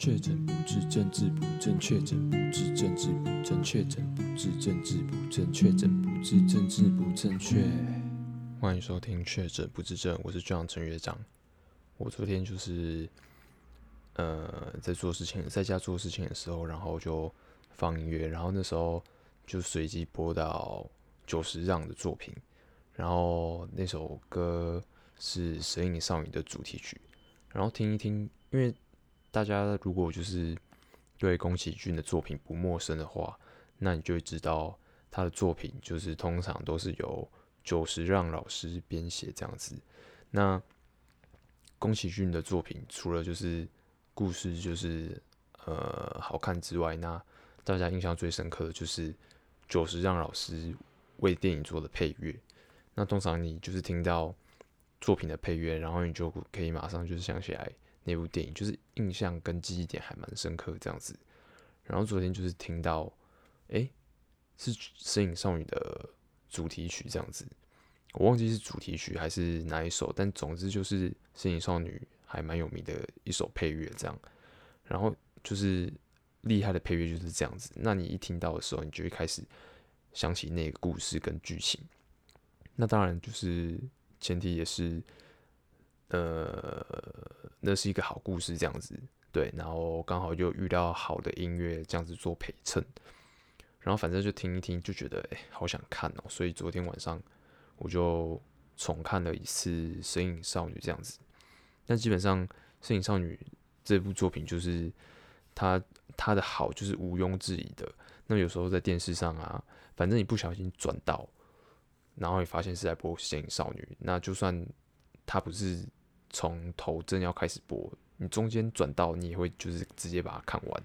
确诊不治，政治不正确；确诊不治，政治不正确；确诊不治，政治不正确；确诊不治，政治不正确。欢迎收听《确诊不治症》，我是队长陈学长。我昨天就是呃在做事情，在家做事情的时候，然后就放音乐，然后那时候就随机播到九十让的作品，然后那首歌是《神隐少女》的主题曲，然后听一听，因为。大家如果就是对宫崎骏的作品不陌生的话，那你就会知道他的作品就是通常都是由久石让老师编写这样子。那宫崎骏的作品除了就是故事就是呃好看之外，那大家印象最深刻的就是久石让老师为电影做的配乐。那通常你就是听到作品的配乐，然后你就可以马上就是想起来。那部电影就是印象跟记忆点还蛮深刻这样子，然后昨天就是听到，诶、是《身影少女》的主题曲这样子，我忘记是主题曲还是哪一首，但总之就是《身影少女》还蛮有名的一首配乐这样，然后就是厉害的配乐就是这样子，那你一听到的时候，你就会开始想起那个故事跟剧情，那当然就是前提也是。呃，那是一个好故事，这样子对，然后刚好就遇到好的音乐，这样子做陪衬，然后反正就听一听，就觉得哎、好想看哦，所以昨天晚上我就重看了一次《神隐少女》这样子。但基本上，《身影少女》这部作品就是它它的好就是毋庸置疑的。那有时候在电视上啊，反正你不小心转到，然后你发现是在播《神隐少女》，那就算它不是。从头正要开始播，你中间转到你也会就是直接把它看完。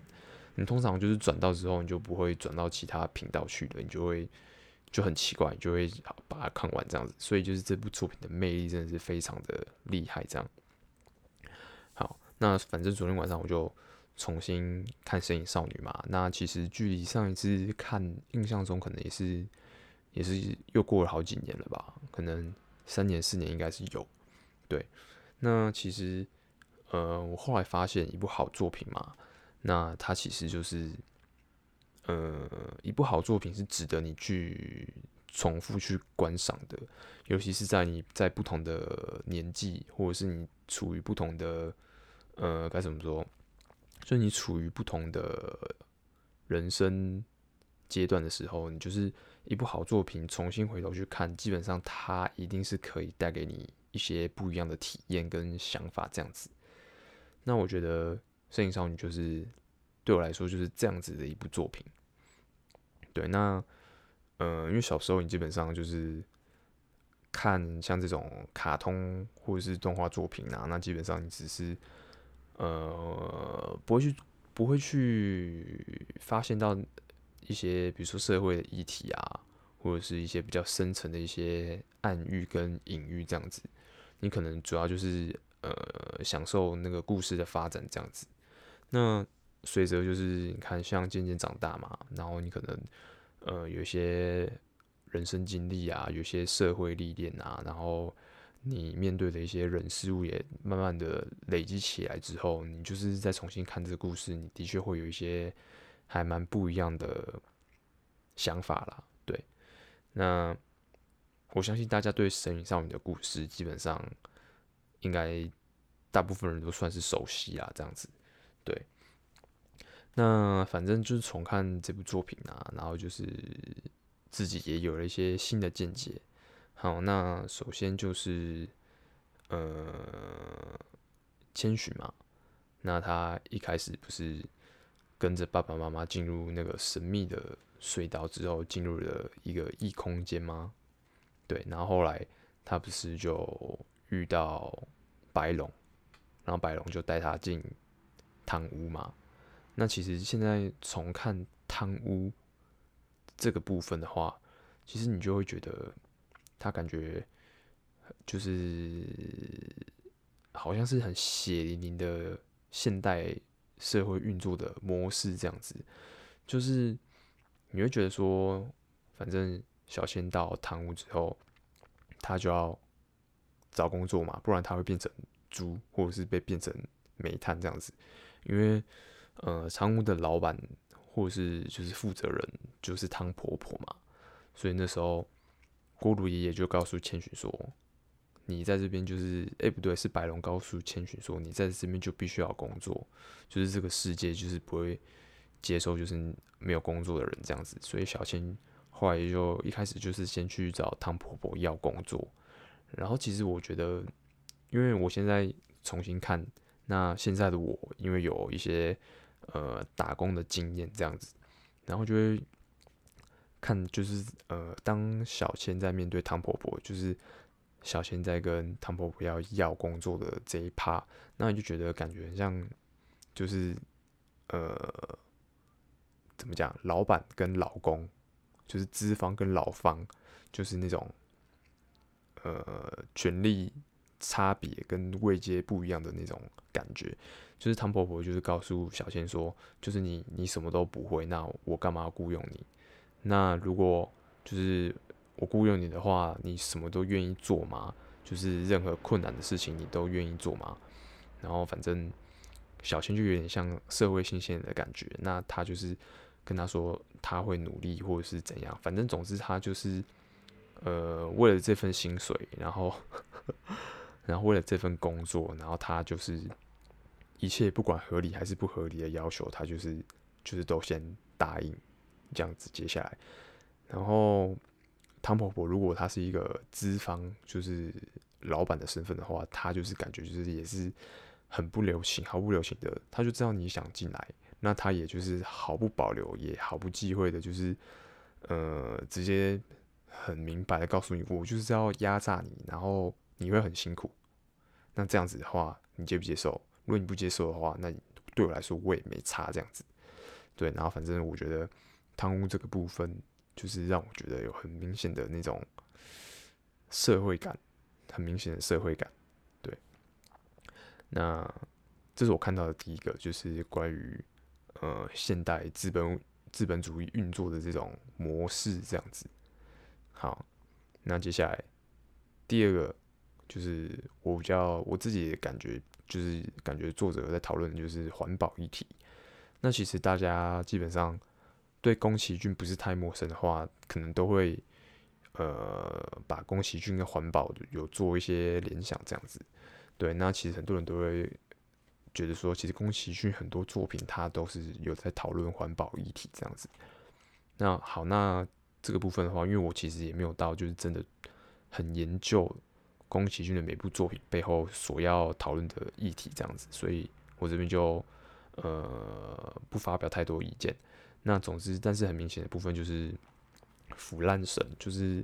你通常就是转到之后，你就不会转到其他频道去了，你就会就很奇怪，你就会把它看完这样子。所以就是这部作品的魅力真的是非常的厉害。这样，好，那反正昨天晚上我就重新看《神影少女》嘛。那其实距离上一次看，印象中可能也是也是又过了好几年了吧？可能三年四年应该是有，对。那其实，呃，我后来发现一部好作品嘛，那它其实就是，呃，一部好作品是值得你去重复去观赏的，尤其是在你在不同的年纪，或者是你处于不同的，呃，该怎么说，就你处于不同的人生阶段的时候，你就是一部好作品，重新回头去看，基本上它一定是可以带给你。一些不一样的体验跟想法，这样子。那我觉得《摄影少女》就是对我来说就是这样子的一部作品。对，那呃，因为小时候你基本上就是看像这种卡通或者是动画作品啊，那基本上你只是呃不会去不会去发现到一些比如说社会的议题啊，或者是一些比较深层的一些暗喻跟隐喻这样子。你可能主要就是呃享受那个故事的发展这样子，那随着就是你看像渐渐长大嘛，然后你可能呃有一些人生经历啊，有些社会历练啊，然后你面对的一些人事物也慢慢的累积起来之后，你就是再重新看这个故事，你的确会有一些还蛮不一样的想法啦，对，那。我相信大家对《神隐少女》的故事，基本上应该大部分人都算是熟悉啊，这样子。对，那反正就是重看这部作品啊，然后就是自己也有了一些新的见解。好，那首先就是呃，千寻嘛，那他一开始不是跟着爸爸妈妈进入那个神秘的隧道之后，进入了一个异空间吗？对，然后后来他不是就遇到白龙，然后白龙就带他进汤屋嘛。那其实现在重看汤屋这个部分的话，其实你就会觉得他感觉就是好像是很血淋淋的现代社会运作的模式这样子，就是你会觉得说，反正。小千到汤屋之后，他就要找工作嘛，不然他会变成猪，或者是被变成煤炭这样子。因为呃，仓屋的老板或者是就是负责人就是汤婆婆嘛，所以那时候锅炉爷爷就告诉千寻说：“你在这边就是，哎、不对，是白龙告诉千寻说，你在这边就必须要工作，就是这个世界就是不会接受就是没有工作的人这样子。”所以小千后来就一开始就是先去找汤婆婆要工作，然后其实我觉得，因为我现在重新看。那现在的我，因为有一些呃打工的经验这样子，然后就会看，就是呃，当小千在面对汤婆婆，就是小千在跟汤婆婆要要工作的这一趴，那你就觉得感觉很像，就是呃，怎么讲，老板跟老公，就是资方跟劳方，就是那种呃权力。差别跟位阶不一样的那种感觉，就是汤婆婆就是告诉小千说，就是你你什么都不会，那我干嘛要雇佣你？那如果就是我雇佣你的话，你什么都愿意做吗？就是任何困难的事情你都愿意做吗？然后反正小千就有点像社会新鲜的感觉，那他就是跟他说他会努力或者是怎样，反正总之他就是呃为了这份薪水，然后。然后为了这份工作，然后他就是一切不管合理还是不合理的要求，他就是就是都先答应这样子。接下来，然后汤婆婆如果她是一个资方，就是老板的身份的话，他就是感觉就是也是很不留情、毫不留情的。他就知道你想进来，那他也就是毫不保留、也毫不忌讳的，就是呃直接很明白的告诉你，我就是要压榨你，然后。你会很辛苦，那这样子的话，你接不接受？如果你不接受的话，那对我来说我也没差这样子。对，然后反正我觉得贪污这个部分，就是让我觉得有很明显的那种社会感，很明显的社会感。对，那这是我看到的第一个，就是关于呃现代资本资本主义运作的这种模式这样子。好，那接下来第二个。就是我比较我自己的感觉，就是感觉作者在讨论的就是环保议题。那其实大家基本上对宫崎骏不是太陌生的话，可能都会呃把宫崎骏跟环保有做一些联想这样子。对，那其实很多人都会觉得说，其实宫崎骏很多作品他都是有在讨论环保议题这样子。那好，那这个部分的话，因为我其实也没有到就是真的很研究。宫崎骏的每部作品背后所要讨论的议题，这样子，所以我这边就呃不发表太多意见。那总之，但是很明显的部分就是腐烂神，就是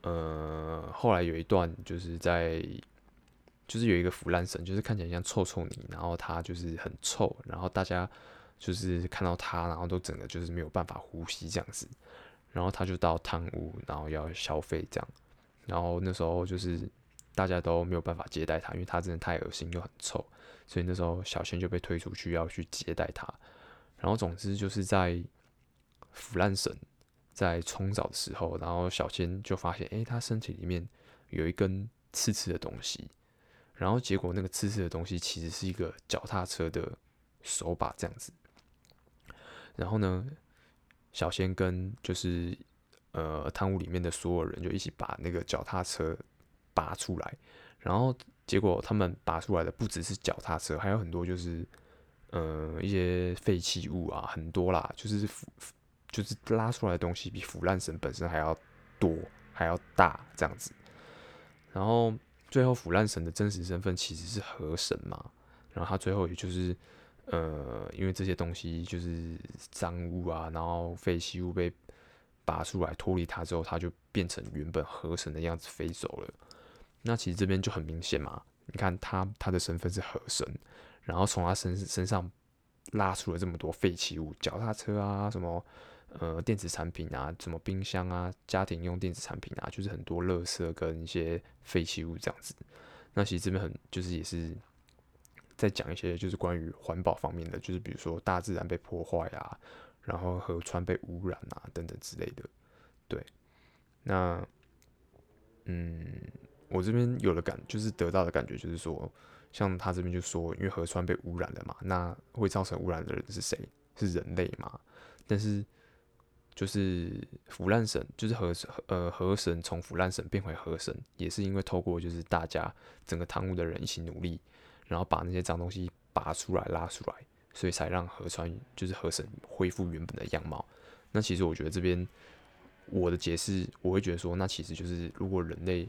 呃后来有一段就是在就是有一个腐烂神，就是看起来像臭臭泥，然后他就是很臭，然后大家就是看到他，然后都整个就是没有办法呼吸这样子，然后他就到汤屋，然后要消费这样，然后那时候就是。大家都没有办法接待他，因为他真的太恶心又很臭，所以那时候小千就被推出去要去接待他。然后总之就是在腐烂神在冲澡的时候，然后小千就发现，诶，他身体里面有一根刺刺的东西。然后结果那个刺刺的东西其实是一个脚踏车的手把这样子。然后呢，小仙跟就是呃汤屋里面的所有人就一起把那个脚踏车。拔出来，然后结果他们拔出来的不只是脚踏车，还有很多就是，呃，一些废弃物啊，很多啦，就是腐，就是拉出来的东西比腐烂神本身还要多，还要大这样子。然后最后腐烂神的真实身份其实是河神嘛，然后他最后也就是，呃，因为这些东西就是脏物啊，然后废弃物被拔出来脱离他之后，他就变成原本河神的样子飞走了。那其实这边就很明显嘛，你看他他的身份是河神，然后从他身身上拉出了这么多废弃物，脚踏车啊，什么呃电子产品啊，什么冰箱啊，家庭用电子产品啊，就是很多垃圾跟一些废弃物这样子。那其实这边很就是也是在讲一些就是关于环保方面的，就是比如说大自然被破坏啊，然后河川被污染啊等等之类的。对，那嗯。我这边有的感，就是得到的感觉，就是说，像他这边就说，因为河川被污染了嘛，那会造成污染的人是谁？是人类嘛？但是就是腐烂神，就是河呃河神从腐烂神变回河神，也是因为透过就是大家整个贪污的人一起努力，然后把那些脏东西拔出来拉出来，所以才让河川就是河神恢复原本的样貌。那其实我觉得这边我的解释，我会觉得说，那其实就是如果人类。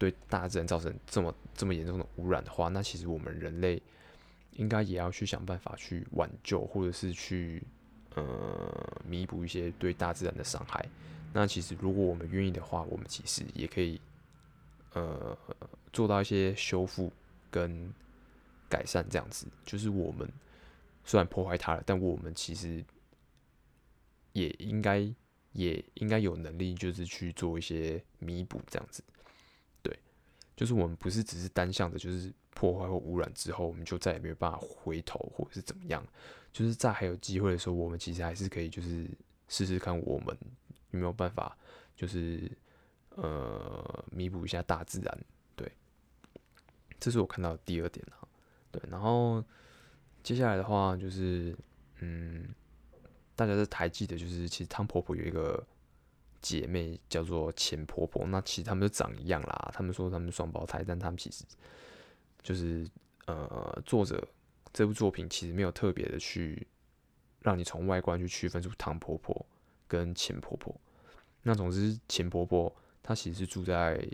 对大自然造成这么这么严重的污染的话，那其实我们人类应该也要去想办法去挽救，或者是去呃弥补一些对大自然的伤害。那其实如果我们愿意的话，我们其实也可以呃做到一些修复跟改善，这样子。就是我们虽然破坏它了，但我们其实也应该也应该有能力，就是去做一些弥补，这样子。对就是我们不是只是单向的，就是破坏或污染之后，我们就再也没有办法回头，或者是怎么样。就是在还有机会的时候，我们其实还是可以，就是试试看我们有没有办法，就是呃弥补一下大自然。对，这是我看到的第二点啊。对，然后接下来的话就是，嗯，大家都还记得，就是其实汤婆婆有一个。姐妹叫做钱婆婆，那其实她们都长一样啦。她们说她们双胞胎，但她们其实就是呃，作者这部作品其实没有特别的去让你从外观去区分出汤婆婆跟钱婆婆。那总之，钱婆婆她其实是住在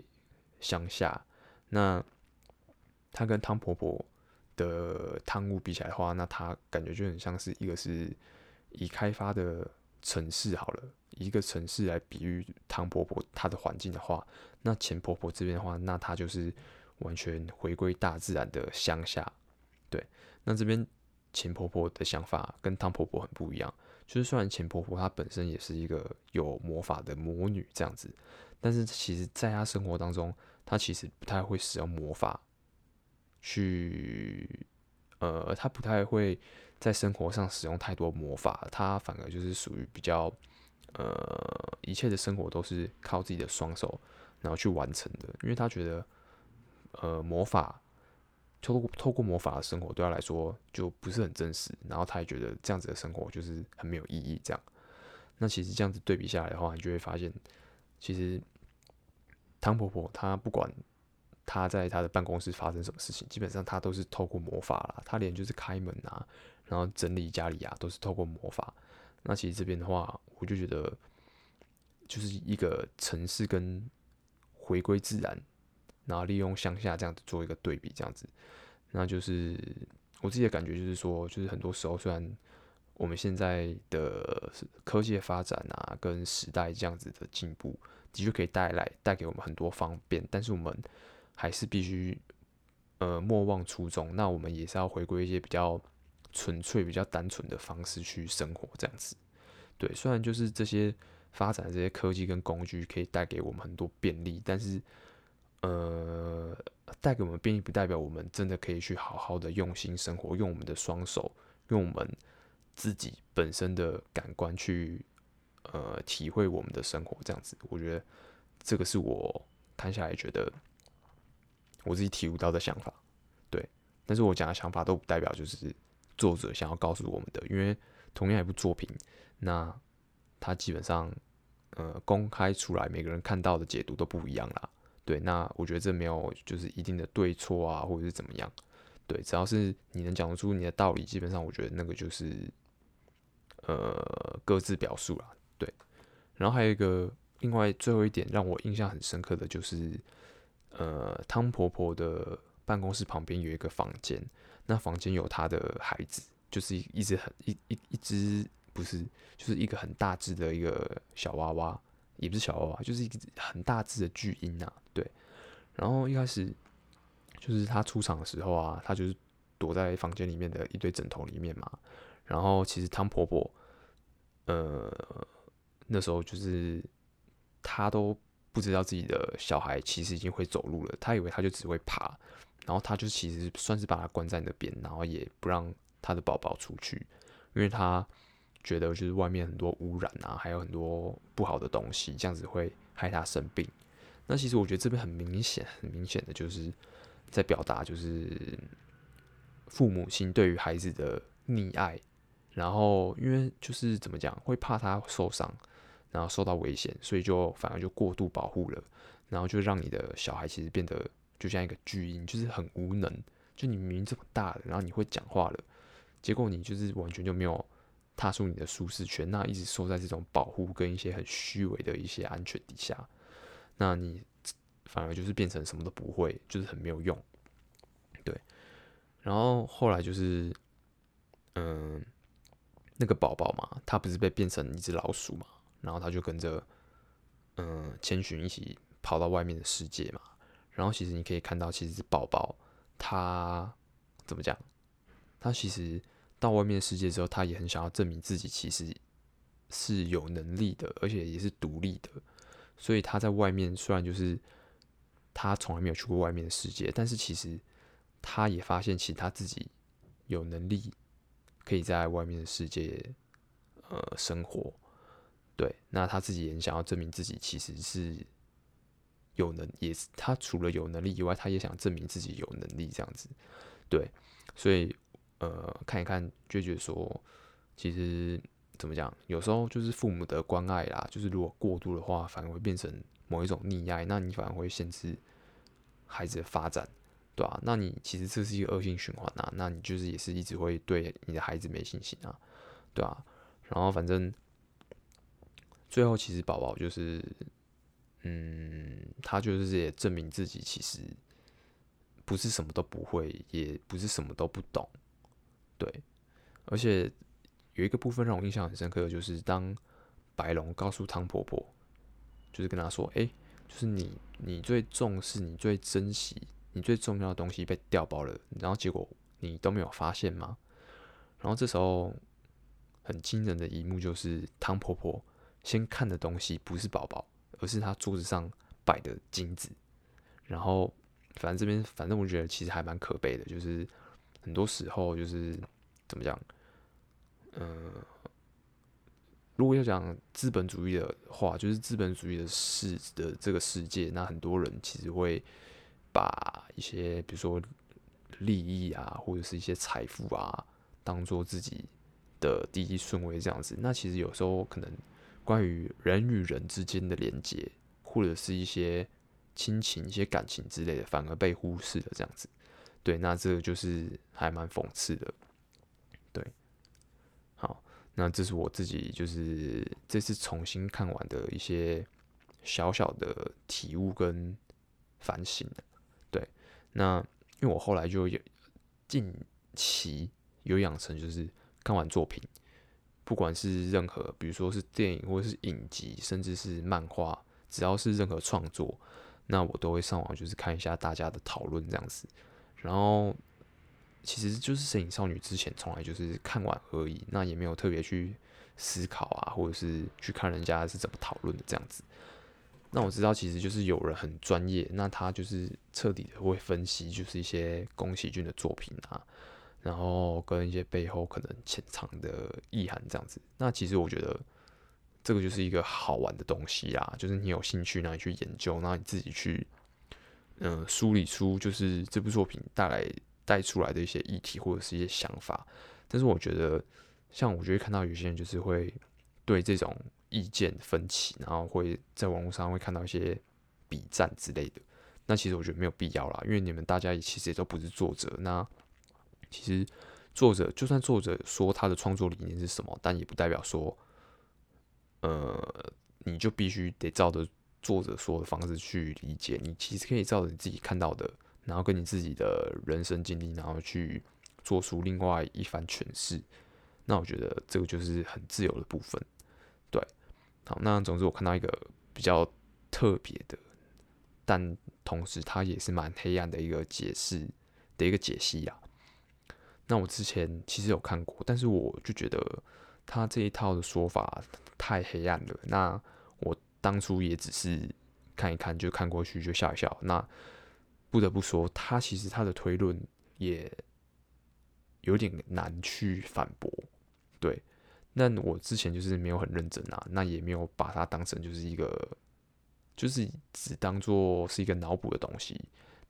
乡下，那她跟汤婆婆的贪污比起来的话，那她感觉就很像是一个是已开发的城市好了。一个城市来比喻汤婆婆她的环境的话，那钱婆婆这边的话，那她就是完全回归大自然的乡下。对，那这边钱婆婆的想法跟汤婆婆很不一样，就是虽然钱婆婆她本身也是一个有魔法的魔女这样子，但是其实在她生活当中，她其实不太会使用魔法去，呃，她不太会在生活上使用太多魔法，她反而就是属于比较。呃，一切的生活都是靠自己的双手，然后去完成的。因为他觉得，呃，魔法透过透过魔法的生活对他来说就不是很真实，然后他也觉得这样子的生活就是很没有意义。这样，那其实这样子对比下来的话，你就会发现，其实汤婆婆她不管她在她的办公室发生什么事情，基本上她都是透过魔法啦。她连就是开门啊，然后整理家里啊，都是透过魔法。那其实这边的话，我就觉得就是一个城市跟回归自然，然后利用乡下这样子做一个对比，这样子，那就是我自己的感觉，就是说，就是很多时候虽然我们现在的科技的发展啊，跟时代这样子的进步，的确可以带来带给我们很多方便，但是我们还是必须呃莫忘初衷，那我们也是要回归一些比较。纯粹比较单纯的方式去生活，这样子，对。虽然就是这些发展这些科技跟工具可以带给我们很多便利，但是，呃，带给我们便利不代表我们真的可以去好好的用心生活，用我们的双手，用我们自己本身的感官去，呃，体会我们的生活，这样子。我觉得这个是我看下来觉得我自己体悟到的想法，对。但是我讲的想法都不代表就是。作者想要告诉我们的，因为同样一部作品，那他基本上呃公开出来，每个人看到的解读都不一样啦。对，那我觉得这没有就是一定的对错啊，或者是怎么样。对，只要是你能讲得出你的道理，基本上我觉得那个就是呃各自表述啦。对，然后还有一个另外最后一点让我印象很深刻的就是，呃汤婆婆的办公室旁边有一个房间。那房间有她的孩子，就是一只很一一一只不是，就是一个很大只的一个小娃娃，也不是小娃娃，就是一个很大只的巨婴啊，然后一开始就是他出场的时候啊，他就是躲在房间里面的一堆枕头里面嘛。然后其实汤婆婆，呃，那时候就是他都不知道自己的小孩其实已经会走路了，他以为他就只会爬。然后他就其实算是把他关在那边，然后也不让他的宝宝出去，因为他觉得就是外面很多污染啊，还有很多不好的东西，这样子会害他生病。那其实我觉得这边很明显，很明显的就是在表达就是父母亲对于孩子的溺爱，然后因为就是怎么讲，会怕他受伤，然后受到危险，所以就反而就过度保护了，然后就让你的小孩其实变得就像一个巨婴，就是很无能。就你明明这么大了，然后你会讲话了，结果你就是完全就没有踏出你的舒适圈，那一直受在这种保护跟一些很虚伪的一些安全底下，那你反而就是变成什么都不会，就是很没有用。对，然后后来就是，嗯，那个宝宝嘛，他不是被变成一只老鼠嘛，然后他就跟着，嗯，千寻一起跑到外面的世界嘛，然后其实你可以看到，其实宝宝。他怎么讲？他其实到外面的世界之后，他也很想要证明自己其实是有能力的，而且也是独立的。所以他在外面虽然就是他从来没有去过外面的世界，但是其实他也发现，其实他自己有能力可以在外面的世界呃生活。对，那他自己也想要证明自己其实是。有能也是，他除了有能力以外，他也想证明自己有能力这样子，对，所以呃看一看就觉得说，其实怎么讲，有时候就是父母的关爱啦，就是如果过度的话，反而会变成某一种溺爱，那你反而会限制孩子的发展，对啊，那你其实这是一个恶性循环啊，那你就是也是一直会对你的孩子没信心啊，对啊，然后反正最后其实宝宝就是。嗯，他就是也证明自己其实不是什么都不会，也不是什么都不懂，对。而且有一个部分让我印象很深刻的就是，当白龙告诉汤婆婆，就是跟她说：“哎、就是你，你最重视、你最珍惜、你最重要的东西被调包了，然后结果你都没有发现吗？”然后这时候很惊人的一幕就是，汤婆婆先看的东西不是宝宝。而是她桌子上摆的金子，然后反正这边反正我觉得其实还蛮可悲的，就是很多时候就是怎么讲，嗯，如果要讲资本主义的话，就是资本主义的世的这个世界，那很多人其实会把一些比如说利益啊，或者是一些财富啊，当做自己的第一顺位这样子。那其实有时候可能。关于人与人之间的连接，或者是一些亲情、一些感情之类的，反而被忽视了。这样子，对，那这个就是还蛮讽刺的。那这是我自己就是这次重新看完的一些小小的体悟跟反省。对，那因为我后来就有近期有养成，就是看完作品。不管是任何，比如说是电影或者是影集，甚至是漫画，只要是任何创作，那我都会上网就是看一下大家的讨论这样子。然后其实就是《神隐少女》之前从来就是看完而已，那也没有特别去思考啊，或者是去看人家是怎么讨论的这样子。那我知道其实就是有人很专业，那他就是彻底的会分析，就是一些宫崎骏的作品啊。然后跟一些背后可能潜藏的意涵这样子，那其实我觉得这个就是一个好玩的东西啦，就是你有兴趣，那你去研究，那你自己去嗯梳理出就是这部作品带来带出来的一些议题或者是一些想法。但是我觉得，像我觉得看到有些人就是会对这种意见分歧，然后会在网络上会看到一些比战之类的，那其实我觉得没有必要啦，因为你们大家也其实也都不是作者，那。其实，作者就算作者说他的创作理念是什么，但也不代表说，呃，你就必须得照着作者说的方式去理解。你其实可以照着你自己看到的，然后跟你自己的人生经历，然后去做出另外一番诠释。那我觉得这个就是很自由的部分。对，好，那总之我看到一个比较特别的，但同时它也是蛮黑暗的一个解释的一个解析啊。那我之前其实有看过，但是我就觉得他这一套的说法太黑暗了。那我当初也只是看一看，就看过去就笑一笑。那不得不说，他其实他的推论也有点难去反驳。对，那我之前就是没有很认真啊，那也没有把它当成就是一个，就是只当做是一个脑补的东西。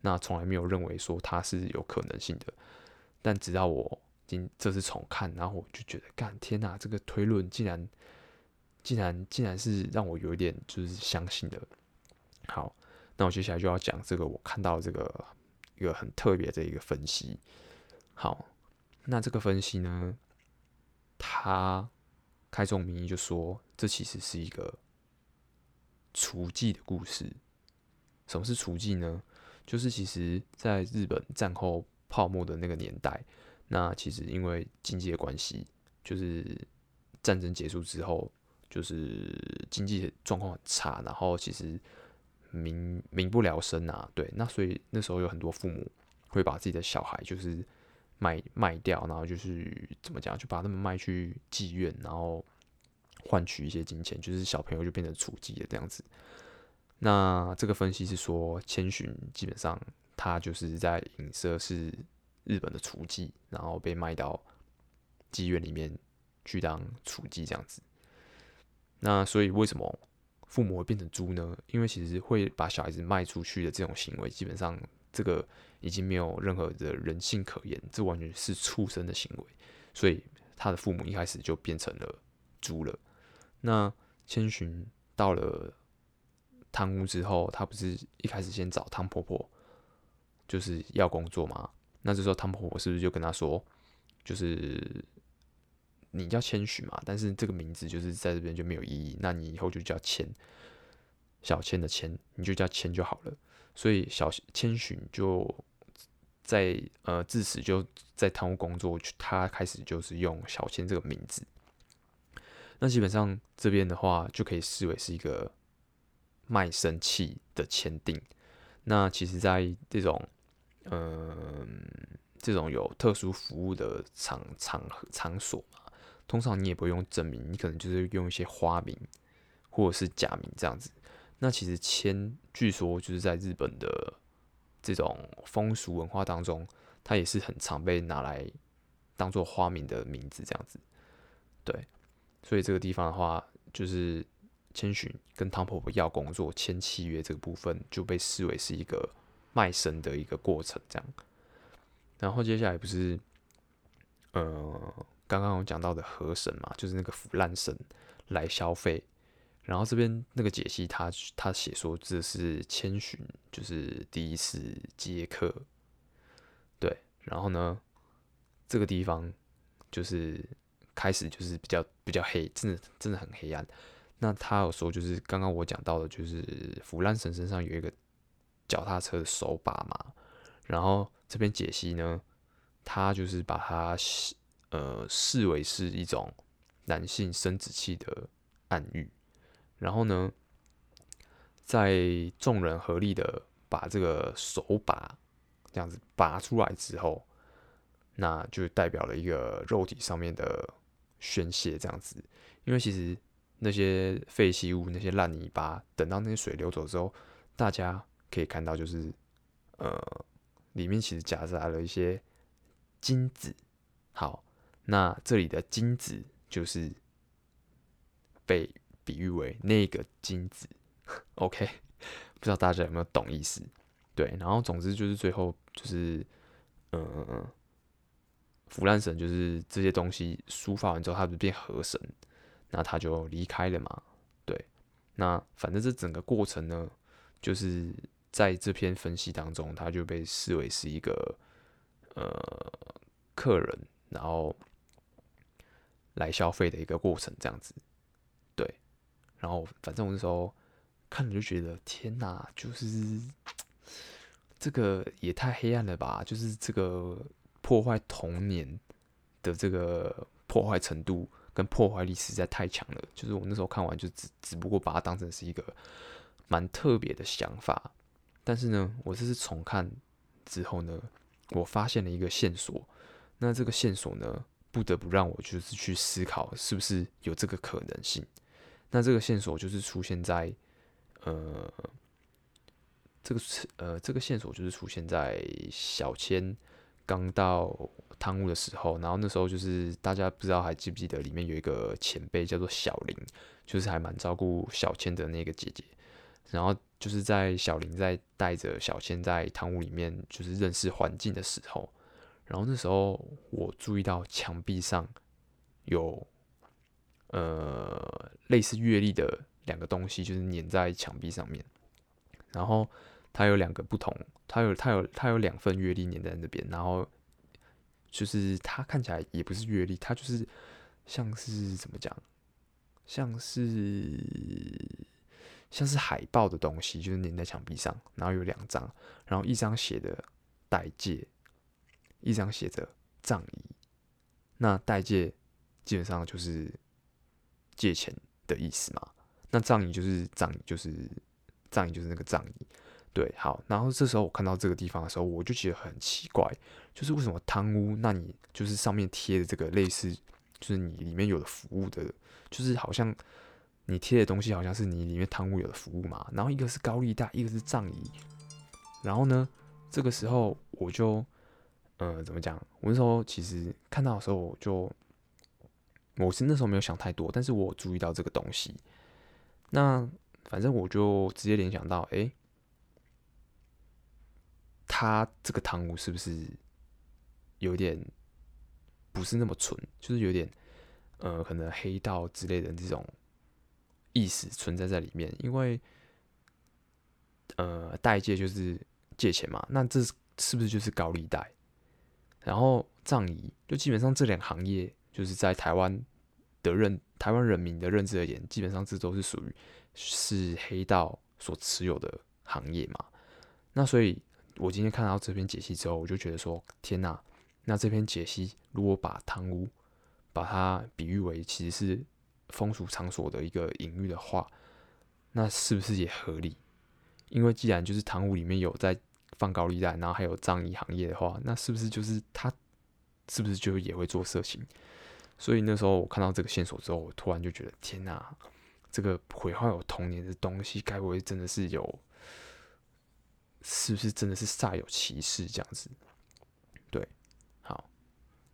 那从来没有认为说它是有可能性的。但直到我今这次重看，然后我就觉得，干天哪，这个推论竟然竟然竟然是让我有一点就是相信的。好，那我接下来就要讲这个我看到这个一个很特别的一个分析。好，那这个分析呢，他开宗明义就说，这其实是一个雏妓的故事。什么是雏妓呢？就是其实在日本战后泡沫的那个年代，那其实因为经济的关系，就是战争结束之后，就是经济状况很差，然后其实民民不聊生啊，对，那所以那时候有很多父母会把自己的小孩就是卖卖掉，然后就是怎么讲，就把他们卖去妓院，然后换取一些金钱，就是小朋友就变成雏妓的这样子。那这个分析是说，千寻基本上他就是在影射是日本的雏妓，然后被卖到妓院里面去当雏妓这样子。那所以为什么父母会变成猪呢？因为其实会把小孩子卖出去的这种行为，基本上这个已经没有任何的人性可言，这完全是畜生的行为。所以他的父母一开始就变成了猪了。那千寻到了。贪污之后，他不是一开始先找汤婆婆，就是要工作吗？那这时候汤婆婆是不是就跟他说，就是你叫千寻嘛？但是这个名字就是在这边就没有意义，那你以后就叫千，小千的千，你就叫千就好了。所以小千寻就在呃自此就在贪污工作，他开始就是用小千这个名字。那基本上这边的话就可以视为是一个。卖身契的签订，那其实，在这种，嗯、这种有特殊服务的场场场所嘛，通常你也不用真名，你可能就是用一些花名或者是假名这样子。那其实签，据说就是在日本的这种风俗文化当中，它也是很常被拿来当做花名的名字这样子。对，所以这个地方的话，就是。千寻跟汤婆婆要工作签契约这个部分就被视为是一个卖身的一个过程，这样。然后接下来不是，呃，刚刚我讲到的河神嘛，就是那个腐烂神来消费。然后这边那个解析他他写说这是千寻就是第一次接客，对。然后呢，这个地方就是开始就是比较比较黑，真的真的很黑暗。那他有说，就是刚刚我讲到的，就是腐烂神身上有一个脚踏车的手把嘛。然后这边解析呢，他就是把它呃视为是一种男性生殖器的暗喻。然后呢，在众人合力的把这个手把这样子拔出来之后，那就代表了一个肉体上面的宣泄，这样子。因为其实。那些废弃物、那些烂泥巴，等到那些水流走之后，大家可以看到，就是呃，里面其实夹杂了一些精子。好，那这里的精子就是被比喻为那个精子。OK，不知道大家有没有懂意思？对，然后总之就是最后就是，呃，腐烂神就是这些东西抒发完之后，它不是变河神。那他就离开了嘛，对。那反正这整个过程呢，就是在这篇分析当中，他就被视为是一个呃客人，然后来消费的一个过程，这样子。对。然后反正我那时候看了就觉得，天哪，就是 这个也太黑暗了吧！就是这个破坏童年的这个破坏程度。跟破坏力实在太强了，就是我那时候看完就只只不过把它当成是一个蛮特别的想法，但是呢，我这次重看之后呢，我发现了一个线索，那这个线索呢，不得不让我就是去思考是不是有这个可能性。那这个线索就是出现在呃，这个呃这个线索就是出现在小千刚到。汤屋的时候，然后那时候就是大家不知道还记不记得里面有一个前辈叫做小林，就是还蛮照顾小千的那个姐姐。然后就是在小林在带着小千在汤屋里面就是认识环境的时候，然后那时候我注意到墙壁上有呃类似阅历的两个东西，就是粘在墙壁上面，然后它有两个不同，它有它有它有两份阅历粘在那边，然后就是它看起来也不是阅历，它就是像是怎么讲，像是。像是海报的东西，就是粘在墙壁上，然后有两张，然后一张写的代借，一张写着葬仪。那代借基本上就是借钱的意思嘛，那葬仪就是葬仪，就是葬仪就是那个葬仪。对，好，然后这时候我看到这个地方的时候，我就觉得很奇怪，就是为什么贪污，那你就是上面贴的这个类似，就是你里面有的服务的，就是好像。你贴的东西好像是你里面贪污有的服务嘛，然后一个是高利贷，一个是葬仪，然后呢，这个时候我就，呃，怎么讲？我那时候其实看到的时候，我就，我是那时候没有想太多，但是我注意到这个东西，那反正我就直接联想到，哎，他这个汤屋是不是有点不是那么纯，就是有点，呃，可能黑道之类的这种。意识存在在里面，因为，呃，代借就是借钱嘛，那这是不是就是高利贷？然后葬仪，就基本上这两行业，就是在台湾的认台湾人民的认知而言，基本上这都是属于是黑道所持有的行业嘛。那所以，我今天看到这篇解析之后，我就觉得说，天哪！那这篇解析如果把汤屋把它比喻为其实是。风俗场所的一个隐喻的话，那是不是也合理？因为既然就是汤屋里面有在放高利贷，然后还有葬仪行业的话，那是不是就是他是不是就也会做色情？所以那时候我看到这个线索之后，我突然就觉得天哪，这个毁坏我童年的东西，该不会真的是有？是不是真的是煞有其事这样子？对，好，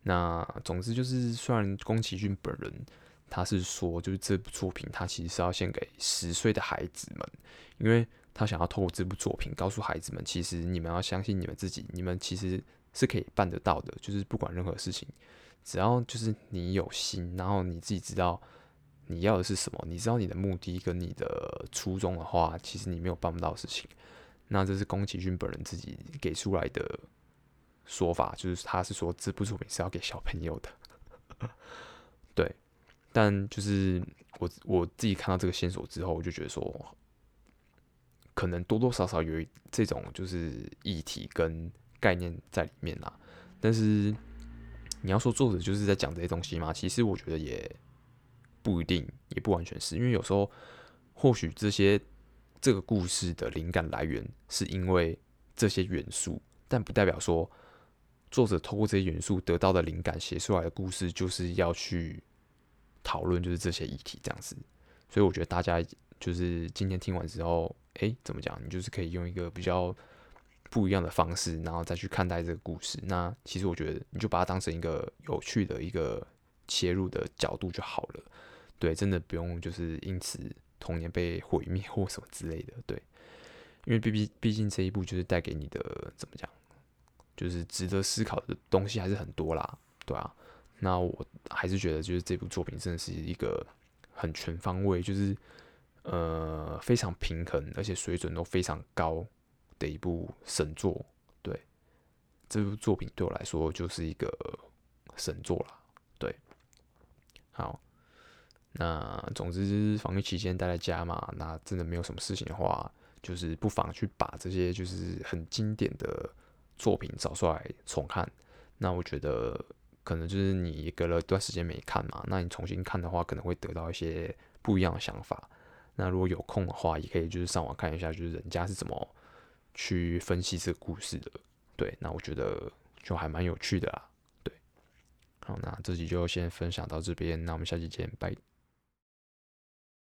那总之就是，虽然宫崎骏本人。他是说，就是这部作品，他其实是要献给十岁的孩子们，因为他想要透过这部作品告诉孩子们，其实你们要相信你们自己，你们其实是可以办得到的。就是不管任何事情，只要就是你有心，然后你自己知道你要的是什么，你知道你的目的跟你的初衷的话，其实你没有办不到的事情。那这是宫崎骏本人自己给出来的说法，就是他是说这部作品是要给小朋友的，对。但就是我我自己看到这个线索之后，我就觉得说，可能多多少少有这种就是议题跟概念在里面啦。但是你要说作者就是在讲这些东西吗？其实我觉得也不一定，也不完全是，因为有时候或许这些这个故事的灵感来源是因为这些元素，但不代表说作者透过这些元素得到的灵感写出来的故事就是要去。讨论就是这些议题这样子，所以我觉得大家就是今天听完之后，诶，怎么讲？你就是可以用一个比较不一样的方式，然后再去看待这个故事。那其实我觉得你就把它当成一个有趣的一个切入的角度就好了。对，真的不用就是因此童年被毁灭或什么之类的。对，因为毕毕毕竟这一部就是带给你的怎么讲，就是值得思考的东西还是很多啦，对啊。那我还是觉得，就是这部作品真的是一个很全方位，就是呃非常平衡，而且水准都非常高的一部神作。对，这部作品对我来说就是一个神作啦。对，好，那总之防疫期间待在家嘛，那真的没有什么事情的话，就是不妨去把这些就是很经典的作品找出来重看。那我觉得。可能就是你隔了一段时间没看嘛，那你重新看的话，可能会得到一些不一样的想法。那如果有空的话，也可以就是上网看一下，就是人家是怎么去分析这个故事的。对，那我觉得就还蛮有趣的啦。对，好，那这集就先分享到这边，那我们下期见，拜。